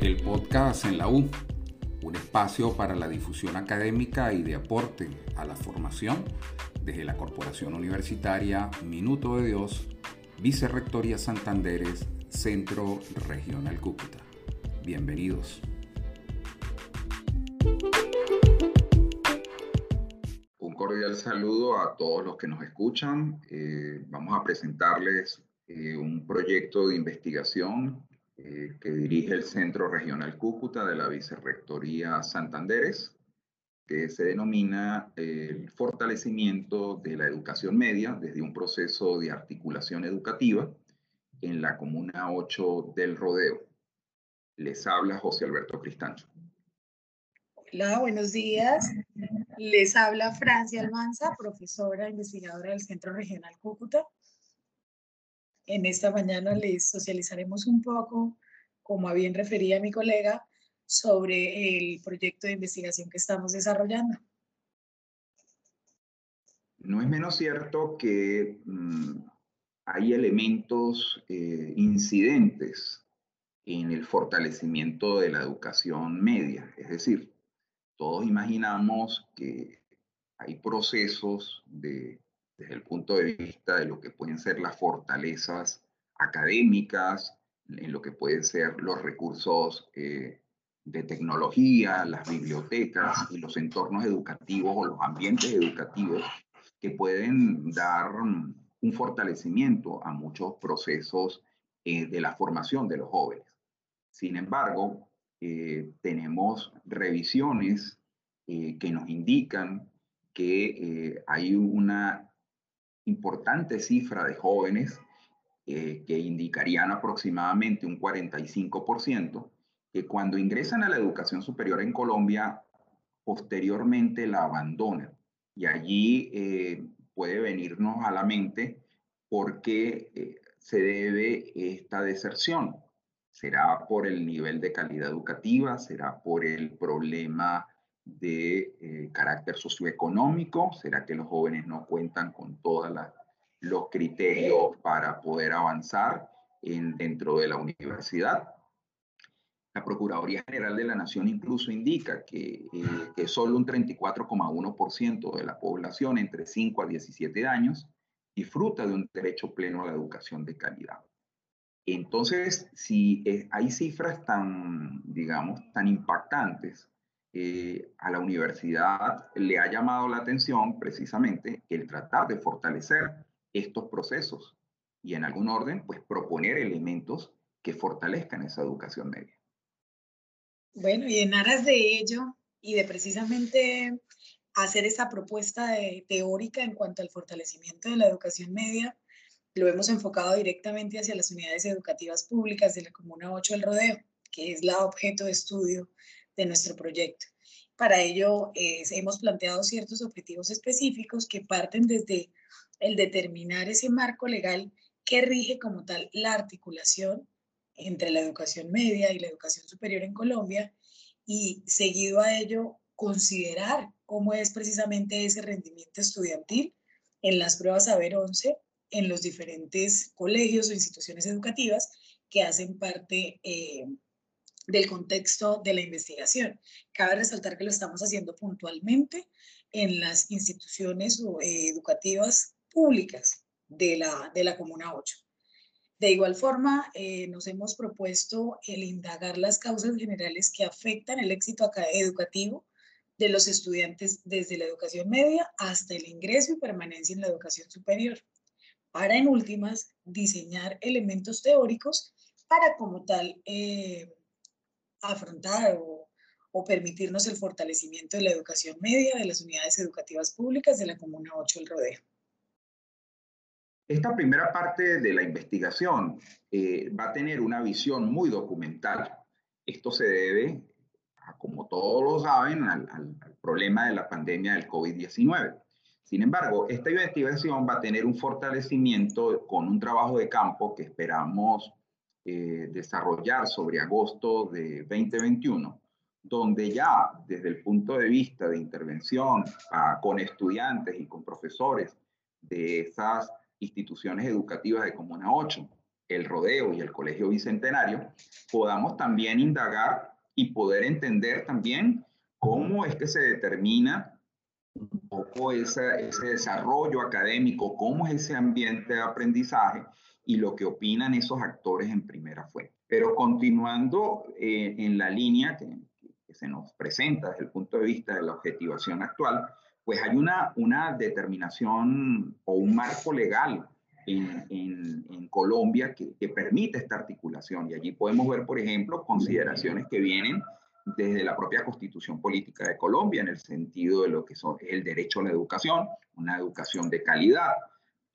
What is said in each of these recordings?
El podcast en la U, un espacio para la difusión académica y de aporte a la formación desde la Corporación Universitaria Minuto de Dios, Vicerrectoría Santanderes, Centro Regional Cúcuta. Bienvenidos. Un cordial saludo a todos los que nos escuchan. Eh, vamos a presentarles eh, un proyecto de investigación eh, que dirige el Centro Regional Cúcuta de la Vicerrectoría Santanderes, que se denomina el fortalecimiento de la educación media desde un proceso de articulación educativa en la Comuna 8 del Rodeo. Les habla José Alberto Cristancho. Hola, buenos días. Les habla Francia Almanza, profesora investigadora del Centro Regional Cúcuta en esta mañana les socializaremos un poco, como bien refería mi colega, sobre el proyecto de investigación que estamos desarrollando. No es menos cierto que mm, hay elementos eh, incidentes en el fortalecimiento de la educación media. Es decir, todos imaginamos que hay procesos de desde el punto de vista de lo que pueden ser las fortalezas académicas, en lo que pueden ser los recursos eh, de tecnología, las bibliotecas y los entornos educativos o los ambientes educativos que pueden dar un fortalecimiento a muchos procesos eh, de la formación de los jóvenes. Sin embargo, eh, tenemos revisiones que nos indican que hay una importante cifra de jóvenes eh, que indicarían aproximadamente un 45%, que cuando ingresan a la educación superior en Colombia, posteriormente la abandonan. Y allí eh, puede venirnos a la mente por qué eh, se debe esta deserción. ¿Será por el nivel de calidad educativa? ¿Será por el problema de eh, carácter socioeconómico? ¿Será que los jóvenes no cuentan con todos los criterios para poder avanzar en, dentro de la universidad? La Procuraduría General de la Nación incluso indica que, eh, solo un 34,1% de la población entre 5 a 17 años disfruta de un derecho pleno a la educación de calidad. Entonces, si eh, hay cifras tan, digamos, tan impactantes, eh, a la universidad le ha llamado la atención precisamente el tratar de fortalecer estos procesos y en algún orden, pues proponer elementos que fortalezcan esa educación media. Bueno, y en aras de ello y de precisamente hacer esa propuesta teórica en cuanto al fortalecimiento de la educación media, lo hemos enfocado directamente hacia las unidades educativas públicas de la Comuna 8 del Rodeo, que es la objeto de estudio de nuestro proyecto. Para ello, hemos planteado ciertos objetivos específicos que parten desde el determinar ese marco legal que rige como tal la articulación entre la educación media y la educación superior en Colombia y seguido a ello considerar cómo es precisamente ese rendimiento estudiantil en las pruebas Saber 11 en los diferentes colegios o instituciones educativas que hacen parte eh, del contexto de la investigación. Cabe resaltar que lo estamos haciendo puntualmente en las instituciones eh, educativas públicas de la, de la Comuna 8. De igual forma, eh, nos hemos propuesto el indagar las causas generales que afectan el éxito educativo de los estudiantes desde la educación media hasta el ingreso y permanencia en la educación superior, para en últimas diseñar elementos teóricos para como tal eh, afrontar o, permitirnos el fortalecimiento de la educación media de las unidades educativas públicas de la Comuna 8 El Rodeo. Esta primera parte de la investigación eh, va a tener una visión muy documental. Esto se debe, como todos lo saben, al, problema de la pandemia del COVID-19. Sin embargo, esta investigación va a tener un fortalecimiento con un trabajo de campo que esperamos eh, desarrollar sobre agosto de 2021, donde ya desde el punto de vista de intervención ah, con estudiantes y con profesores de esas instituciones educativas de Comuna 8, el Rodeo y el Colegio Bicentenario, podamos también indagar y poder entender también cómo es que se determina un poco ese, ese desarrollo académico, cómo es ese ambiente de aprendizaje y lo que opinan esos actores en primera fuente. Pero continuando eh, en la línea que, se nos presenta desde el punto de vista de la objetivación actual, pues hay una, una determinación o un marco legal en Colombia que, que, permite esta articulación. Y allí podemos ver, por ejemplo, consideraciones que vienen desde la propia constitución política de Colombia en el sentido de lo que son el derecho a la educación, una educación de calidad.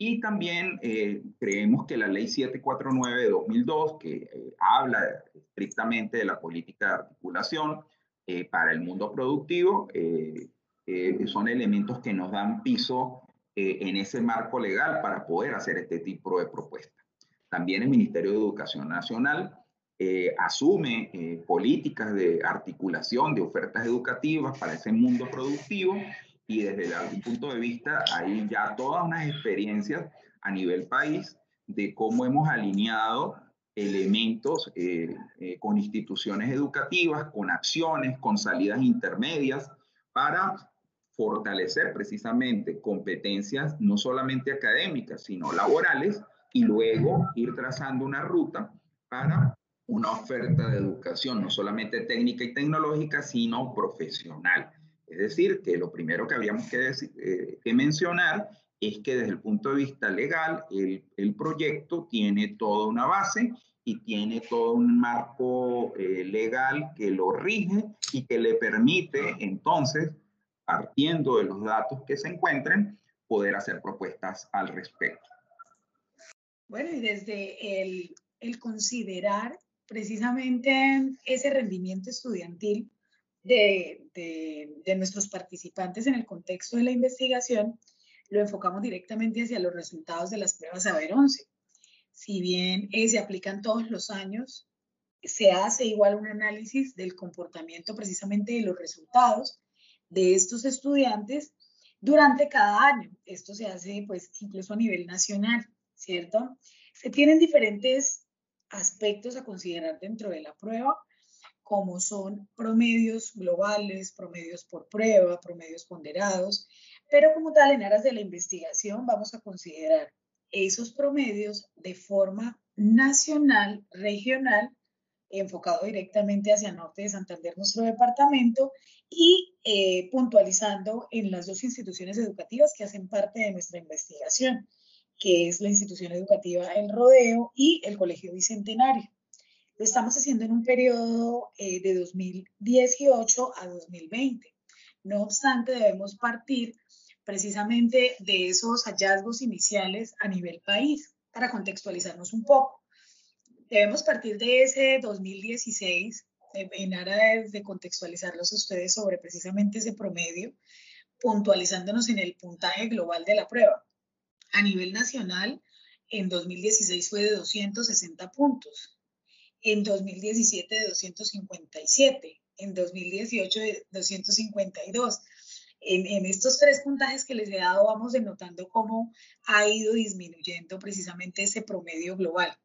Y también eh, creemos que la ley 749 de 2002, que eh, habla estrictamente de la política de articulación eh, para el mundo productivo, eh, eh, son elementos que nos dan piso en ese marco legal para poder hacer este tipo de propuestas. También el Ministerio de Educación Nacional eh, asume eh, políticas de articulación de ofertas educativas para ese mundo productivo y desde algún punto de vista hay ya todas unas experiencias a nivel país de cómo hemos alineado elementos eh, eh, con instituciones educativas, con acciones, con salidas intermedias para fortalecer precisamente competencias no solamente académicas, sino laborales y luego ir trazando una ruta para una oferta de educación no solamente técnica y tecnológica, sino profesional. Es decir, que lo primero que habíamos que, decir, eh, que mencionar es que desde el punto de vista legal, el, proyecto tiene toda una base y tiene todo un marco eh, legal que lo rige y que le permite entonces, partiendo de los datos que se encuentren, poder hacer propuestas al respecto. Bueno, y desde el considerar precisamente ese rendimiento estudiantil de, de, nuestros participantes en el contexto de la investigación, lo enfocamos directamente hacia los resultados de las pruebas Saber 11. Si bien eh, se aplican todos los años, se hace igual un análisis del comportamiento precisamente de los resultados de estos estudiantes durante cada año. Esto se hace pues incluso a nivel nacional, ¿cierto? Se tienen diferentes aspectos a considerar dentro de la prueba, como son promedios globales, promedios por prueba, promedios ponderados, pero como tal, en aras de la investigación, vamos a considerar esos promedios de forma nacional, regional, enfocado directamente hacia norte de Santander, nuestro departamento, y eh, puntualizando en las dos instituciones educativas que hacen parte de nuestra investigación que es la institución educativa El Rodeo y el Colegio Bicentenario. Lo estamos haciendo en un periodo eh, de 2018 a 2020. No obstante, debemos partir precisamente de esos hallazgos iniciales a nivel país para contextualizarnos un poco. Debemos partir de ese 2016 eh, en aras de contextualizarlos a ustedes sobre precisamente ese promedio, puntualizándonos en el puntaje global de la prueba a nivel nacional en 2016 fue de 260 puntos, en 2017 de 257, en 2018 de 252. En, en, estos tres puntajes que les he dado vamos denotando cómo ha ido disminuyendo precisamente ese promedio global.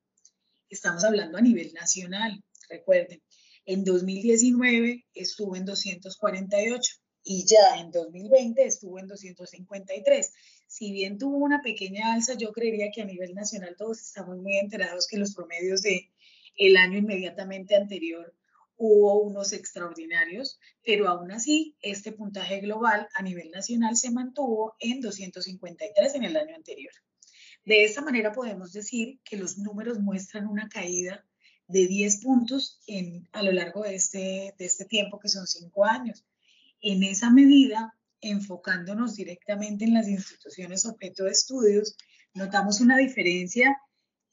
Estamos hablando a nivel nacional, recuerden. En 2019 estuvo en 248 y ya en 2020 estuvo en 253 si bien tuvo una pequeña alza, yo creería que a nivel nacional todos estamos muy enterados que los promedios de el año inmediatamente anterior hubo unos extraordinarios, pero aún así este puntaje global a nivel nacional se mantuvo en 253 en el año anterior. De esta manera podemos decir que los números muestran una caída de 10 puntos a lo largo de este, este tiempo, que son 5 años. En esa medida, enfocándonos directamente en las instituciones objeto de estudios, notamos una diferencia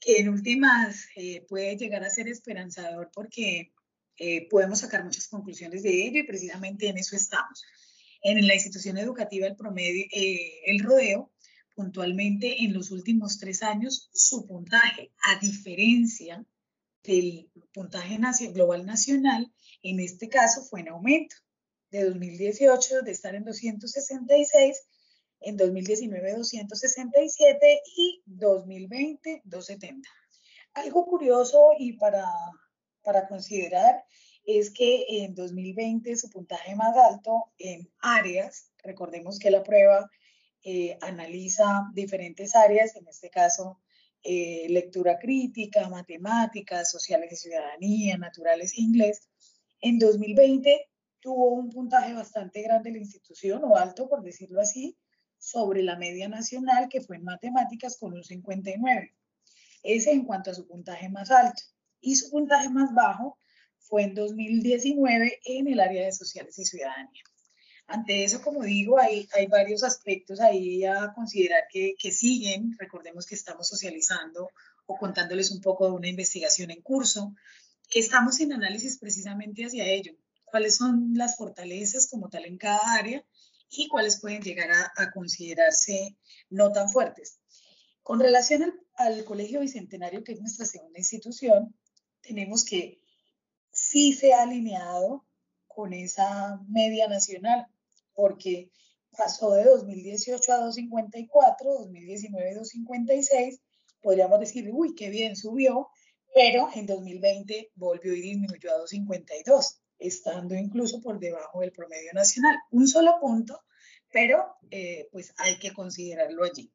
que en últimas eh, puede llegar a ser esperanzador porque eh, podemos sacar muchas conclusiones de ello y precisamente en eso estamos. En la institución educativa el promedio, eh, el rodeo, puntualmente en los últimos tres años, su puntaje, a diferencia del puntaje global nacional, en este caso fue en aumento de 2018 de estar en 266, en 2019 267 y 2020 270. algo curioso y para, para considerar es que en 2020 su puntaje más alto en áreas, recordemos que la prueba eh, analiza diferentes áreas, en este caso eh, lectura crítica, matemáticas, sociales y ciudadanía, naturales e inglés. En 2020 tuvo un puntaje bastante grande la institución, o alto por decirlo así, sobre la media nacional, que fue en matemáticas con un 59. Ese en cuanto a su puntaje más alto. Y su puntaje más bajo fue en 2019 en el área de sociales y ciudadanía. Ante eso, como digo, hay, hay varios aspectos ahí a considerar que, que siguen. Recordemos que estamos socializando o contándoles un poco de una investigación en curso, que estamos en análisis precisamente hacia ello. ¿Cuáles son las fortalezas como tal en cada área y cuáles pueden llegar a, a considerarse no tan fuertes? Con relación al, al Colegio Bicentenario, que es nuestra segunda institución, tenemos que sí se ha alineado con esa media nacional porque pasó de 2018 a 254, 2019 256, podríamos decir, uy, qué bien subió, pero en 2020 volvió y disminuyó a 252, estando incluso por debajo del promedio nacional. Un solo punto, pero eh, pues hay que considerarlo allí.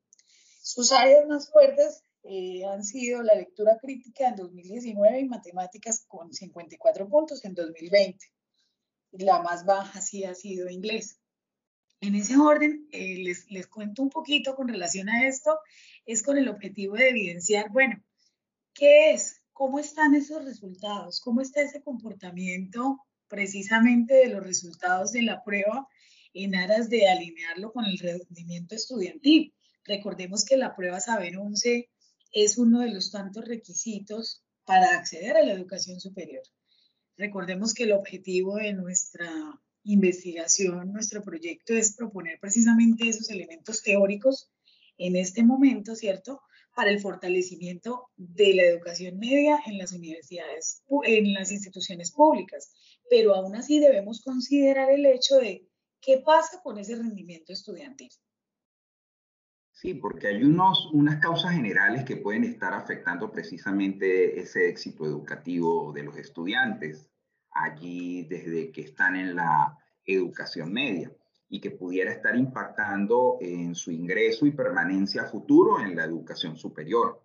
Sus áreas más fuertes eh, han sido la lectura crítica en 2019 y matemáticas con 54 puntos en 2020. La más baja sí ha sido inglés. En ese orden, eh, les, les cuento un poquito con relación a esto, es con el objetivo de evidenciar, bueno, ¿qué es? ¿Cómo están esos resultados? ¿Cómo está ese comportamiento precisamente de los resultados de la prueba en aras de alinearlo con el rendimiento estudiantil? Recordemos que la prueba Saber 11 es uno de los tantos requisitos para acceder a la educación superior. Recordemos que el objetivo de nuestra investigación, nuestro proyecto es proponer precisamente esos elementos teóricos en este momento, ¿cierto? Para el fortalecimiento de la educación media en las universidades, en las instituciones públicas. Pero aún así debemos considerar el hecho de qué pasa con ese rendimiento estudiantil. Sí, porque hay unos, unas causas generales que pueden estar afectando precisamente ese éxito educativo de los estudiantes allí desde que están en la educación media y que pudiera estar impactando en su ingreso y permanencia futuro en la educación superior.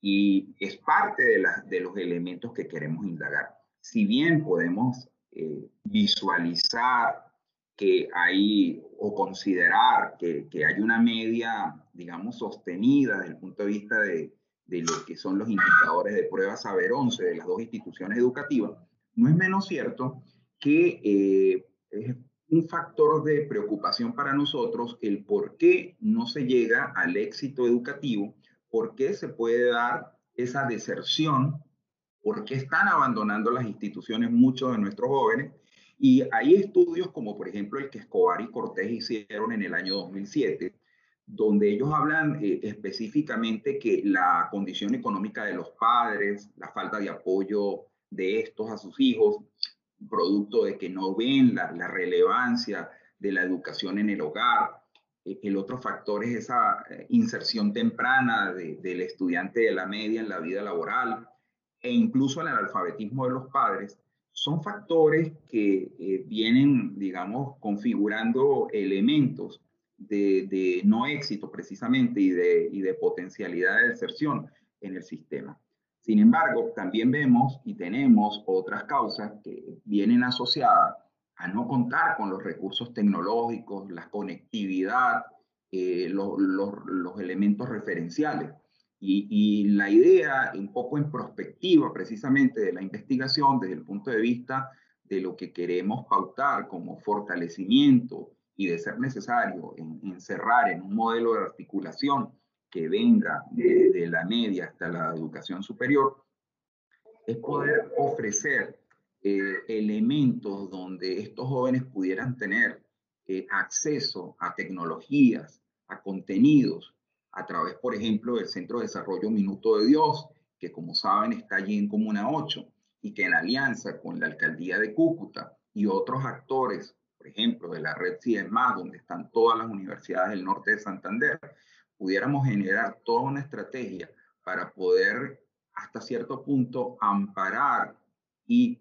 Y es parte de, los elementos que queremos indagar. Si bien podemos eh, visualizar que hay o considerar que, que, hay una media, digamos, sostenida desde el punto de vista de, de lo que son los indicadores de prueba Saber 11 de las dos instituciones educativas, no es menos cierto que eh, un factor de preocupación para nosotros el por qué no se llega al éxito educativo, por qué se puede dar esa deserción, por qué están abandonando las instituciones muchos de nuestros jóvenes. Y hay estudios como por ejemplo el que Escobar y Cortés hicieron en el año 2007, donde ellos hablan eh, específicamente que la condición económica de los padres, la falta de apoyo de estos a sus hijos, producto de que no ven la, relevancia de la educación en el hogar. Eh, el otro factor es esa eh, inserción temprana del estudiante de la media en la vida laboral e incluso el analfabetismo de los padres. Son factores que eh, vienen, digamos, configurando elementos de, de, no éxito precisamente y de, y de potencialidad de deserción en el sistema. Sin embargo, también vemos y tenemos otras causas que vienen asociadas a no contar con los recursos tecnológicos, la conectividad, eh, los, elementos referenciales. Y, la idea, un poco en perspectiva precisamente de la investigación, desde el punto de vista de lo que queremos pautar como fortalecimiento y de ser necesario en, encerrar en un modelo de articulación que venga de, la media hasta la educación superior, es poder ofrecer eh, elementos donde estos jóvenes pudieran tener eh, acceso a tecnologías, a contenidos, a través, por ejemplo, del Centro de Desarrollo Minuto de Dios, que como saben está allí en Comuna 8 y que en alianza con la Alcaldía de Cúcuta y otros actores, por ejemplo, de la red CIEMAS, donde están todas las universidades del norte de Santander, pudiéramos generar toda una estrategia para poder hasta cierto punto amparar y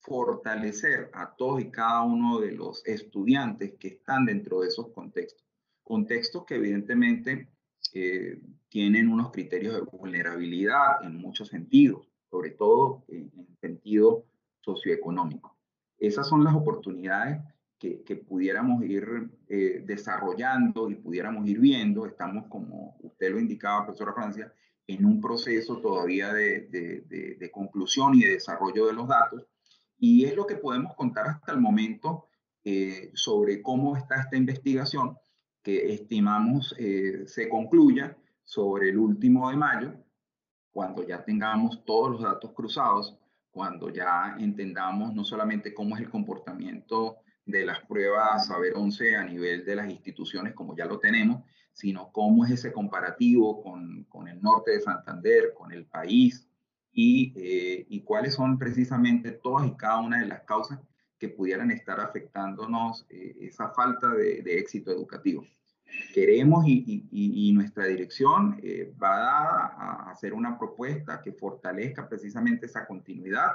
fortalecer a todos y cada uno de los estudiantes que están dentro de esos contextos. Contextos que evidentemente eh, tienen unos criterios de vulnerabilidad en muchos sentidos, sobre todo en, sentido socioeconómico. Esas son las oportunidades que, pudiéramos ir eh, desarrollando y pudiéramos ir viendo. Estamos, como usted lo indicaba, profesora Francia, en un proceso todavía de, de, conclusión y de desarrollo de los datos. Y es lo que podemos contar hasta el momento eh, sobre cómo está esta investigación que estimamos eh, se concluya sobre el último de mayo, cuando ya tengamos todos los datos cruzados, cuando ya entendamos no solamente cómo es el comportamiento de las pruebas Saber 11 a nivel de las instituciones, como ya lo tenemos, sino cómo es ese comparativo con, con el norte de Santander, con el país, y, eh, y, cuáles son precisamente todas y cada una de las causas que pudieran estar afectándonos eh, esa falta de, éxito educativo. Queremos y, y, nuestra dirección eh, va a hacer una propuesta que fortalezca precisamente esa continuidad,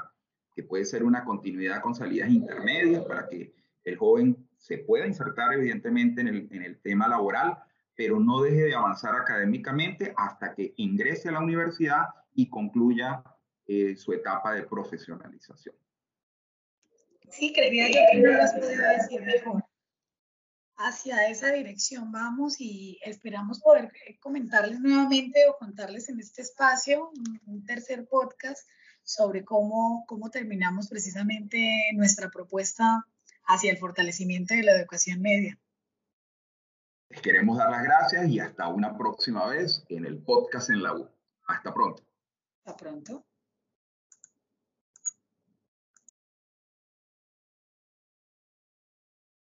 que puede ser una continuidad con salidas intermedias para que el joven se pueda insertar evidentemente en el, en el tema laboral, pero no deje de avanzar académicamente hasta que ingrese a la universidad y concluya eh, su etapa de profesionalización. Sí, creería yo que no lo has podido decir mejor. Hacia esa dirección vamos y esperamos poder comentarles nuevamente o contarles en este espacio un, tercer podcast sobre cómo, cómo terminamos precisamente nuestra propuesta hacia el fortalecimiento de la educación media. Les queremos dar las gracias y hasta una próxima vez en el podcast en la U. Hasta pronto. Hasta pronto.